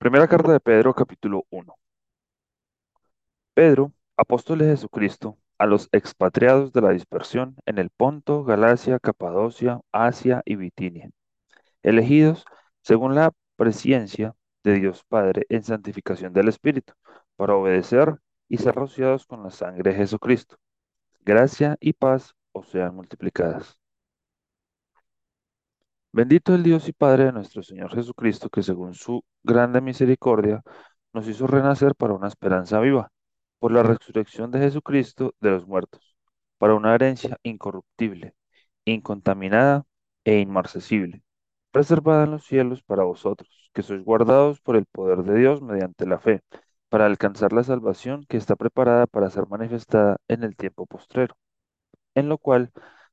Primera carta de Pedro, capítulo uno. Pedro, apóstol de Jesucristo, a los expatriados de la dispersión en el Ponto, Galacia, Capadocia, Asia y Bitinia, elegidos según la presciencia de Dios Padre en santificación del Espíritu, para obedecer y ser rociados con la sangre de Jesucristo. Gracia y paz os sean multiplicadas. Bendito el Dios y Padre de nuestro Señor Jesucristo, que según su grande misericordia nos hizo renacer para una esperanza viva, por la resurrección de Jesucristo de los muertos, para una herencia incorruptible, incontaminada e inmarcesible, reservada en los cielos para vosotros, que sois guardados por el poder de Dios mediante la fe, para alcanzar la salvación que está preparada para ser manifestada en el tiempo postrero, en lo cual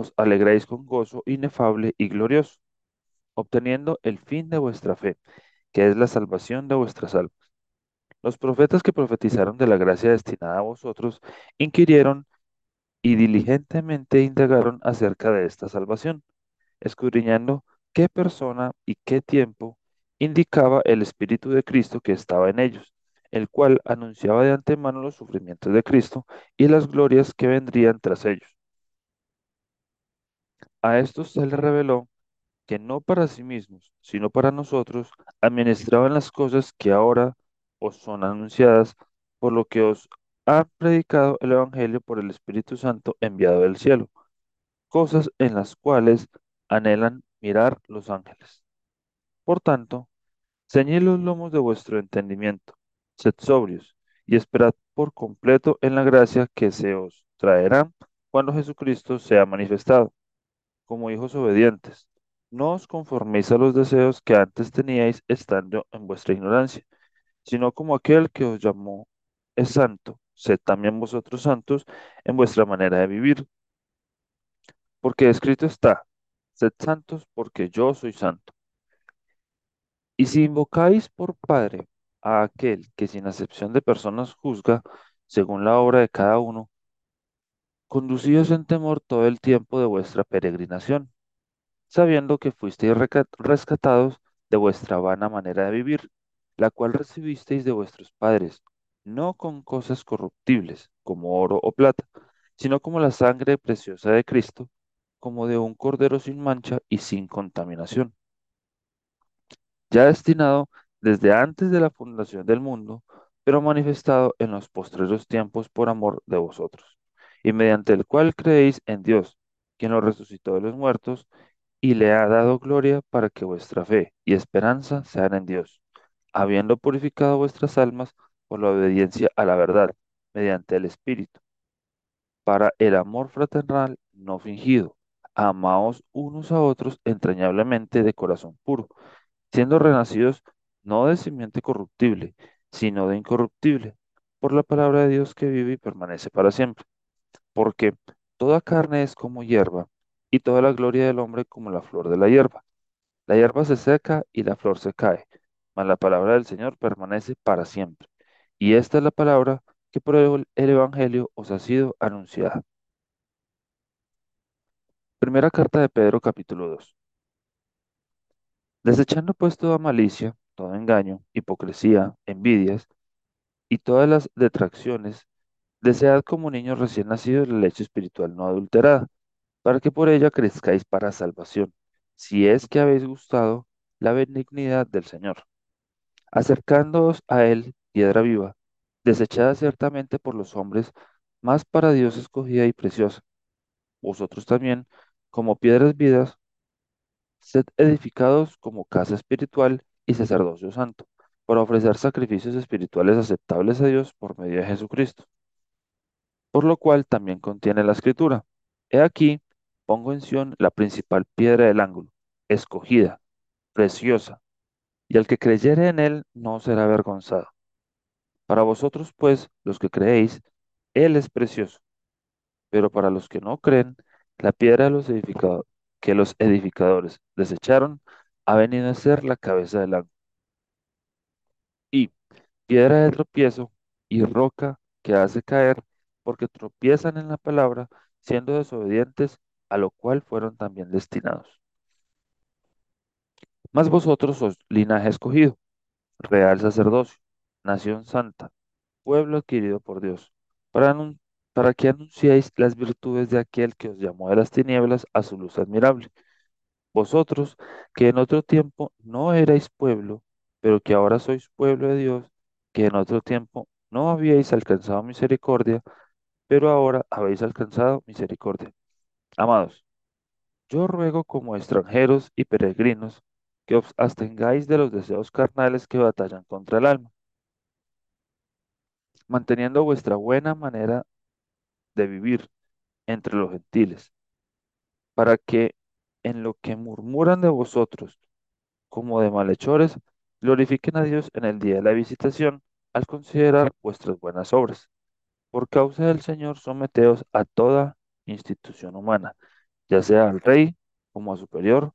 os alegráis con gozo inefable y glorioso, obteniendo el fin de vuestra fe, que es la salvación de vuestras almas. Los profetas que profetizaron de la gracia destinada a vosotros inquirieron y diligentemente indagaron acerca de esta salvación, escudriñando qué persona y qué tiempo indicaba el Espíritu de Cristo que estaba en ellos, el cual anunciaba de antemano los sufrimientos de Cristo y las glorias que vendrían tras ellos. A estos se les reveló que no para sí mismos, sino para nosotros, administraban las cosas que ahora os son anunciadas, por lo que os ha predicado el Evangelio por el Espíritu Santo enviado del cielo, cosas en las cuales anhelan mirar los ángeles. Por tanto, ceñid los lomos de vuestro entendimiento, sed sobrios y esperad por completo en la gracia que se os traerá cuando Jesucristo sea manifestado, como hijos obedientes. No os conforméis a los deseos que antes teníais estando en vuestra ignorancia, sino como aquel que os llamó es santo, sed también vosotros santos en vuestra manera de vivir. Porque escrito está, sed santos porque yo soy santo. Y si invocáis por Padre a aquel que sin acepción de personas juzga según la obra de cada uno, conducíos en temor todo el tiempo de vuestra peregrinación, sabiendo que fuisteis rescatados de vuestra vana manera de vivir, la cual recibisteis de vuestros padres, no con cosas corruptibles, como oro o plata, sino como la sangre preciosa de Cristo, como de un cordero sin mancha y sin contaminación. Ya destinado desde antes de la fundación del mundo, pero manifestado en los postreros tiempos por amor de vosotros, y mediante el cual creéis en Dios, quien lo resucitó de los muertos, y le ha dado gloria para que vuestra fe y esperanza sean en Dios, habiendo purificado vuestras almas por la obediencia a la verdad, mediante el Espíritu, para el amor fraternal no fingido. Amaos unos a otros entrañablemente de corazón puro siendo renacidos no de simiente corruptible, sino de incorruptible, por la palabra de Dios que vive y permanece para siempre. Porque toda carne es como hierba, y toda la gloria del hombre como la flor de la hierba. La hierba se seca y la flor se cae, mas la palabra del Señor permanece para siempre. Y esta es la palabra que por el el Evangelio os ha sido anunciada. Primera carta de Pedro, capítulo 2. Desechando pues toda malicia, todo engaño, hipocresía, envidias y todas las detracciones, desead como niños recién nacidos la leche espiritual no adulterada, para que por ella crezcáis para salvación, si es que habéis gustado la benignidad del Señor, acercándoos a Él, piedra viva, desechada ciertamente por los hombres, mas para Dios escogida y preciosa. Vosotros también, como piedras vivas, Sed edificados como casa espiritual y sacerdocio santo, para ofrecer sacrificios espirituales aceptables a Dios por medio de Jesucristo. Por lo cual también contiene la escritura. He aquí, pongo en Sión la principal piedra del ángulo, escogida, preciosa, y el que creyere en él no será avergonzado. Para vosotros, pues, los que creéis, Él es precioso, pero para los que no creen, la piedra de los edificado- que los edificadores desecharon ha venido a ser la cabeza del ángulo. Y piedra de tropiezo y roca que hace caer, porque tropiezan en la palabra, siendo desobedientes, a lo cual fueron también destinados. Mas vosotros sois linaje escogido, real sacerdocio, nación santa, pueblo adquirido por Dios, para, para que anunciéis las virtudes de aquel que os llamó de las tinieblas a su luz admirable. Vosotros, que en otro tiempo no erais pueblo, pero que ahora sois pueblo de Dios, que en otro tiempo no habíais alcanzado misericordia, pero ahora habéis alcanzado misericordia. Amados, yo ruego como extranjeros y peregrinos que os abstengáis de los deseos carnales que batallan contra el alma, manteniendo vuestra buena manera de vivir entre los gentiles, para que en lo que murmuran de vosotros como de malhechores, glorifiquen a Dios en el día de la visitación al considerar vuestras buenas obras. Por causa del Señor, someteos a toda institución humana, ya sea al rey como a superior,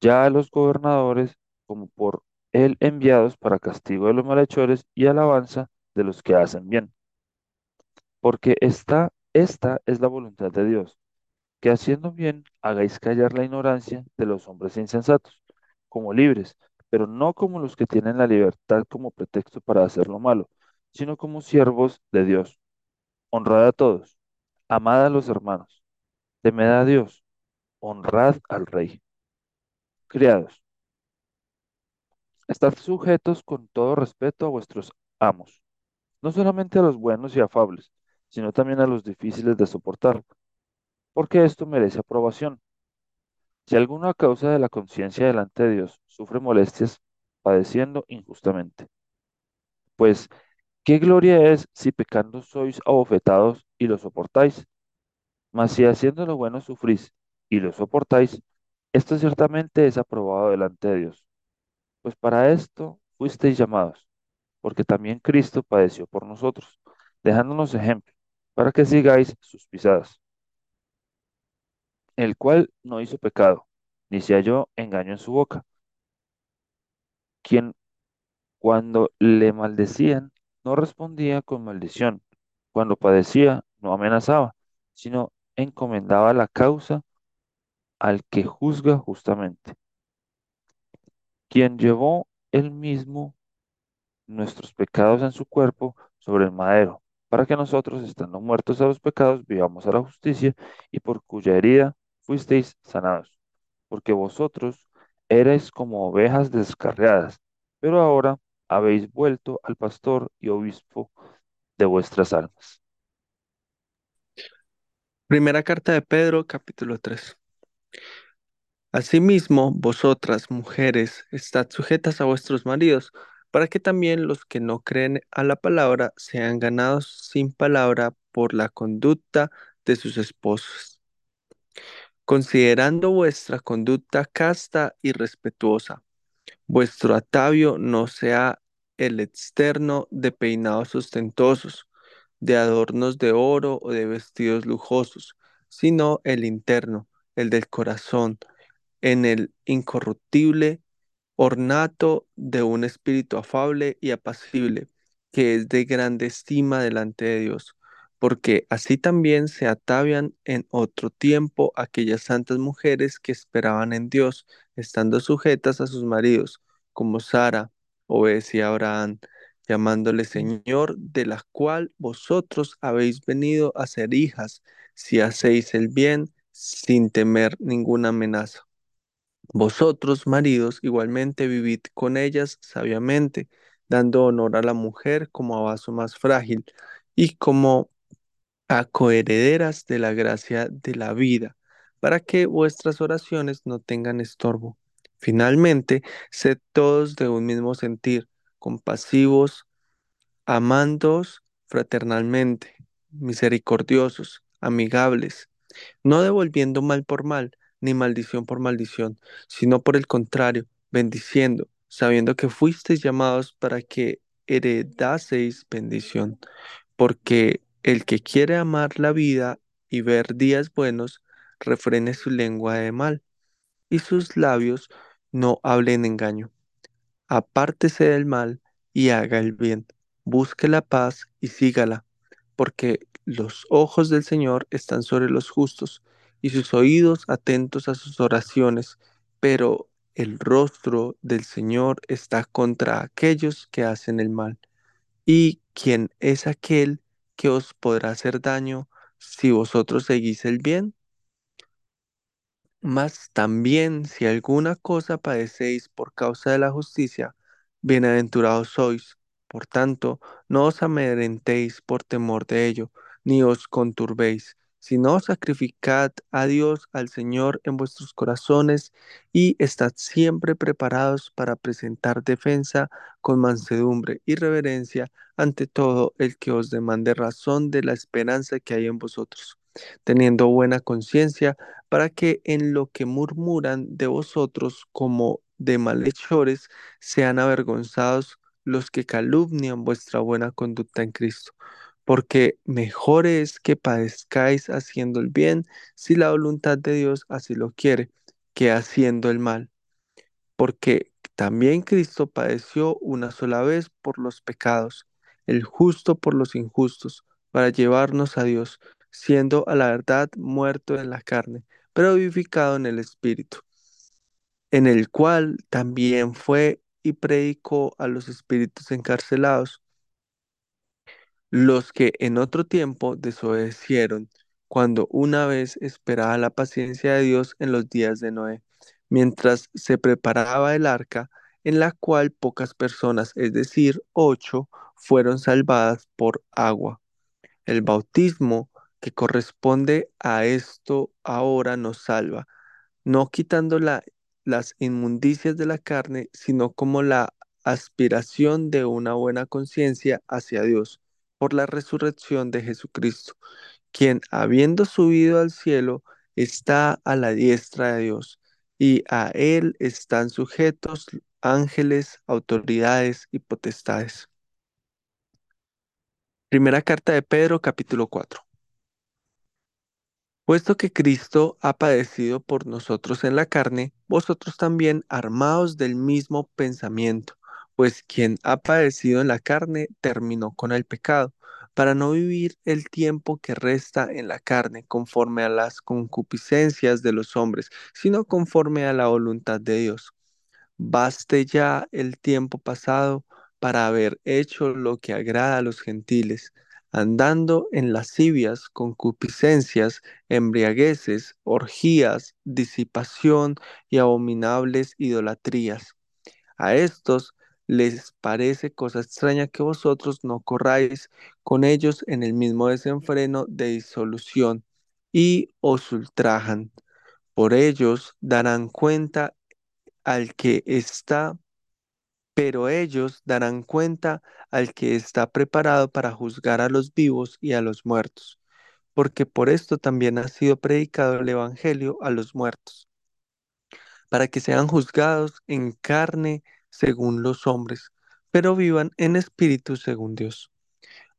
ya a los gobernadores como por él enviados para castigo de los malhechores y alabanza de los que hacen bien. Porque esta, esta es la voluntad de Dios que haciendo bien hagáis callar la ignorancia de los hombres insensatos, como libres, pero no como los que tienen la libertad como pretexto para hacer lo malo, sino como siervos de Dios. Honrad a todos, amad a los hermanos, temed a Dios, honrad al rey. Criados, estad sujetos con todo respeto a vuestros amos, no solamente a los buenos y afables, sino también a los difíciles de soportar, porque esto merece aprobación Si alguno a causa de la conciencia delante de Dios sufre molestias padeciendo injustamente, pues, ¿qué gloria es si pecando sois abofetados y lo soportáis? Mas si haciendo lo bueno sufrís y lo soportáis, esto ciertamente es aprobado delante de Dios. Pues para esto fuisteis llamados, porque también Cristo padeció por nosotros, dejándonos ejemplo, para que sigáis sus pisadas, el cual no hizo pecado, ni se halló engaño en su boca, quien Cuando le maldecían, no respondía con maldición. Cuando padecía, no amenazaba, sino encomendaba la causa al que juzga justamente, quien llevó él mismo nuestros pecados en su cuerpo sobre el madero, para que nosotros, estando muertos a los pecados, vivamos a la justicia, y por cuya herida fuisteis sanados. Porque vosotros erais como ovejas descarriadas, pero ahora habéis vuelto al pastor y obispo de vuestras almas. Primera carta de Pedro, capítulo 3. Asimismo, vosotras, mujeres, estad sujetas a vuestros maridos, para que también los que no creen a la palabra sean ganados sin palabra por la conducta de sus esposos, considerando vuestra conducta casta y respetuosa. Vuestro atavio no sea el externo de peinados ostentosos, de adornos de oro o de vestidos lujosos, sino el interno, el del corazón, en el incorruptible ornato de un espíritu afable y apacible, que es de grande estima delante de Dios, porque así también se atavian en otro tiempo aquellas santas mujeres que esperaban en Dios, estando sujetas a sus maridos, como Sara obedecía a Abraham, llamándole Señor, de la cual vosotros habéis venido a ser hijas, si hacéis el bien sin temer ninguna amenaza. Vosotros, maridos, igualmente vivid con ellas sabiamente, dando honor a la mujer como a vaso más frágil y como a coherederas de la gracia de la vida, para que vuestras oraciones no tengan estorbo. Finalmente, sed todos de un mismo sentir, compasivos, amándoos fraternalmente, misericordiosos, amigables no devolviendo mal por mal, ni maldición por maldición, sino por el contrario, bendiciendo, sabiendo que fuisteis llamados para que heredaseis bendición, porque el que quiere amar la vida y ver días buenos, refrene su lengua de mal, y sus labios no hablen engaño. Apártese del mal y haga el bien, busque la paz y sígala, porque los ojos del Señor están sobre los justos y sus oídos atentos a sus oraciones, pero el rostro del Señor está contra aquellos que hacen el mal. ¿Y quién es aquel que os podrá hacer daño si vosotros seguís el bien? Mas también si alguna cosa padecéis por causa de la justicia, bienaventurados sois. Por tanto, no os amedrentéis por temor de ello, ni os conturbéis, sino sacrificad a Dios, al Señor, en vuestros corazones, y estad siempre preparados para presentar defensa con mansedumbre y reverencia ante todo el que os demande razón de la esperanza que hay en vosotros, teniendo buena conciencia para que en lo que murmuran de vosotros como de malhechores sean avergonzados los que calumnian vuestra buena conducta en Cristo. Porque mejor es que padezcáis haciendo el bien, si la voluntad de Dios así lo quiere, que haciendo el mal. Porque también Cristo padeció una sola vez por los pecados, el justo por los injustos, para llevarnos a Dios, siendo a la verdad muerto en la carne pero vivificado en el Espíritu, en el cual también fue y predicó a los espíritus encarcelados, los que en otro tiempo desobedecieron, cuando una vez esperaba la paciencia de Dios en los días de Noé, mientras se preparaba el arca, en la cual pocas personas, es decir, ocho, fueron salvadas por agua. El bautismo que corresponde a esto ahora nos salva, no quitando la- las inmundicias de la carne, sino como la aspiración de una buena conciencia hacia Dios, por la resurrección de Jesucristo, quien, habiendo subido al cielo, está a la diestra de Dios, y a él están sujetos ángeles, autoridades y potestades. Primera carta de Pedro, capítulo 4. Puesto que Cristo ha padecido por nosotros en la carne, vosotros también armaos del mismo pensamiento, pues quien ha padecido en la carne terminó con el pecado, para no vivir el tiempo que resta en la carne conforme a las concupiscencias de los hombres, sino conforme a la voluntad de Dios. Baste ya el tiempo pasado para haber hecho lo que agrada a los gentiles, andando en lascivias, concupiscencias, embriagueces, orgías, disipación y abominables idolatrías. A estos les parece cosa extraña que vosotros no corráis con ellos en el mismo desenfreno de disolución y os ultrajan. Por ellos darán cuenta al que está, pero ellos darán cuenta al que está preparado para juzgar a los vivos y a los muertos, porque por esto también ha sido predicado el Evangelio a los muertos, para que sean juzgados en carne según los hombres, pero vivan en espíritu según Dios.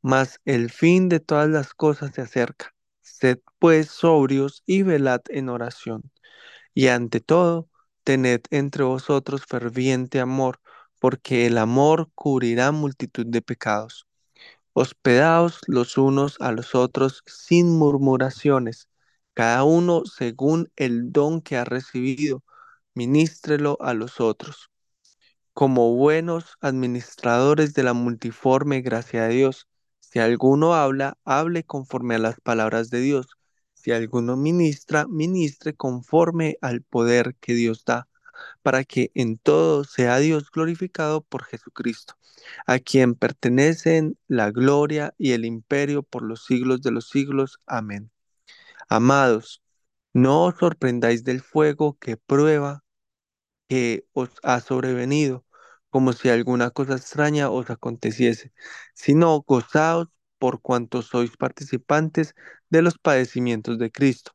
Mas el fin de todas las cosas se acerca. Sed pues sobrios y velad en oración. Y ante todo, tened entre vosotros ferviente amor, porque el amor cubrirá multitud de pecados. Hospedaos los unos a los otros sin murmuraciones, cada uno según el don que ha recibido, ministrelo a los otros. Como buenos administradores de la multiforme gracia de Dios, si alguno habla, hable conforme a las palabras de Dios si alguno ministra, ministre conforme al poder que Dios da, para que en todo sea Dios glorificado por Jesucristo, a quien pertenecen la gloria y el imperio por los siglos de los siglos. Amén. Amados, no os sorprendáis del fuego que prueba que os ha sobrevenido, como si alguna cosa extraña os aconteciese, sino gozaos por cuanto sois participantes de los padecimientos de Cristo,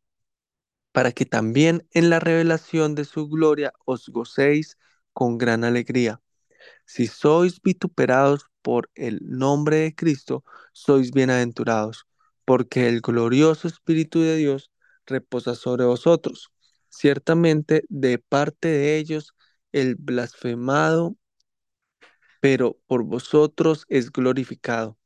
para que también en la revelación de su gloria os gocéis con gran alegría. Si sois vituperados por el nombre de Cristo, sois bienaventurados, porque el glorioso Espíritu de Dios reposa sobre vosotros. Ciertamente de parte de ellos el blasfemado, pero por vosotros es glorificado.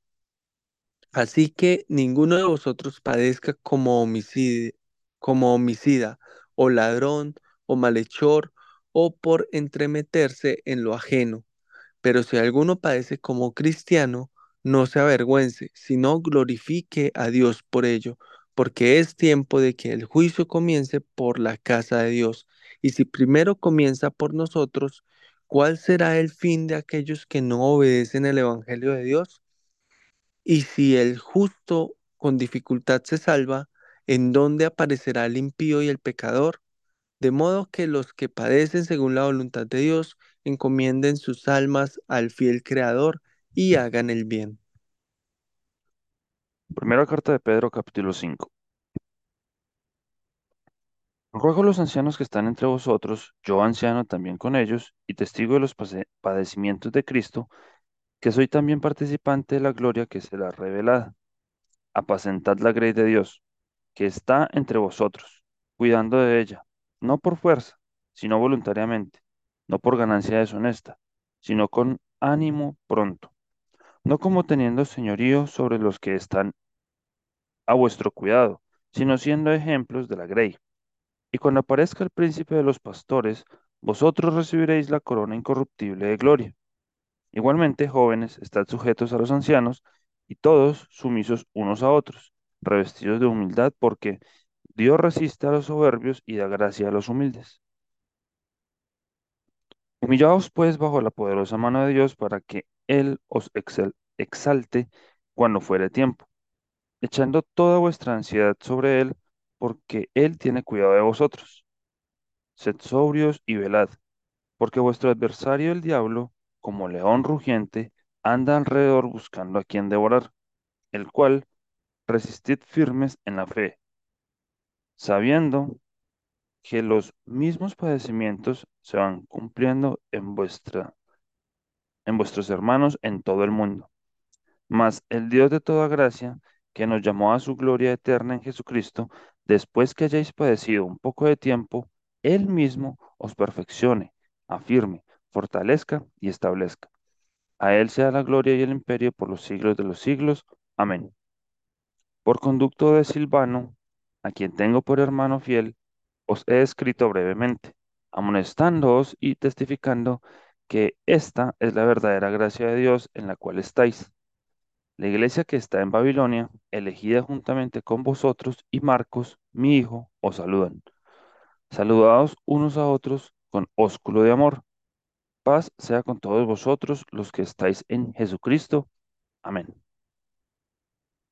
Así que ninguno de vosotros padezca como homicida, como homicida, o ladrón, o malhechor, o por entremeterse en lo ajeno. Pero si alguno padece como cristiano, no se avergüence, sino glorifique a Dios por ello, porque es tiempo de que el juicio comience por la casa de Dios. Y si primero comienza por nosotros, ¿cuál será el fin de aquellos que no obedecen el Evangelio de Dios? Y si el justo con dificultad se salva, ¿en dónde aparecerá el impío y el pecador? De modo que los que padecen según la voluntad de Dios encomienden sus almas al fiel Creador y hagan el bien. Primera carta de Pedro, capítulo 5. Ruego a los ancianos que están entre vosotros, yo anciano también con ellos, y testigo de los padecimientos de Cristo, que soy también participante de la gloria que será revelada. Apacentad la grey de Dios, que está entre vosotros, cuidando de ella, no por fuerza, sino voluntariamente, no por ganancia deshonesta, sino con ánimo pronto, no como teniendo señorío sobre los que están a vuestro cuidado, sino siendo ejemplos de la grey. Y cuando aparezca el príncipe de los pastores, vosotros recibiréis la corona incorruptible de gloria. Igualmente, jóvenes, estad sujetos a los ancianos, y todos sumisos unos a otros, revestidos de humildad, porque Dios resiste a los soberbios y da gracia a los humildes. Humillaos pues bajo la poderosa mano de Dios para que Él os exalte cuando fuere tiempo, echando toda vuestra ansiedad sobre Él, porque Él tiene cuidado de vosotros. Sed sobrios y velad, porque vuestro adversario el diablo, como león rugiente, anda alrededor buscando a quien devorar, el cual resistid firmes en la fe, sabiendo que los mismos padecimientos se van cumpliendo en vuestra, en vuestros hermanos en todo el mundo. Mas el Dios de toda gracia, que nos llamó a su gloria eterna en Jesucristo, después que hayáis padecido un poco de tiempo, Él mismo os perfeccione, afirme, fortalezca y establezca. A Él sea la gloria y el imperio por los siglos de los siglos. Amén. Por conducto de Silvano, a quien tengo por hermano fiel, os he escrito brevemente, amonestándoos y testificando que esta es la verdadera gracia de Dios en la cual estáis. La iglesia que está en Babilonia, elegida juntamente con vosotros y Marcos, mi hijo, os saludan. Saludaos unos a otros con ósculo de amor. Paz sea con todos vosotros los que estáis en Jesucristo. Amén.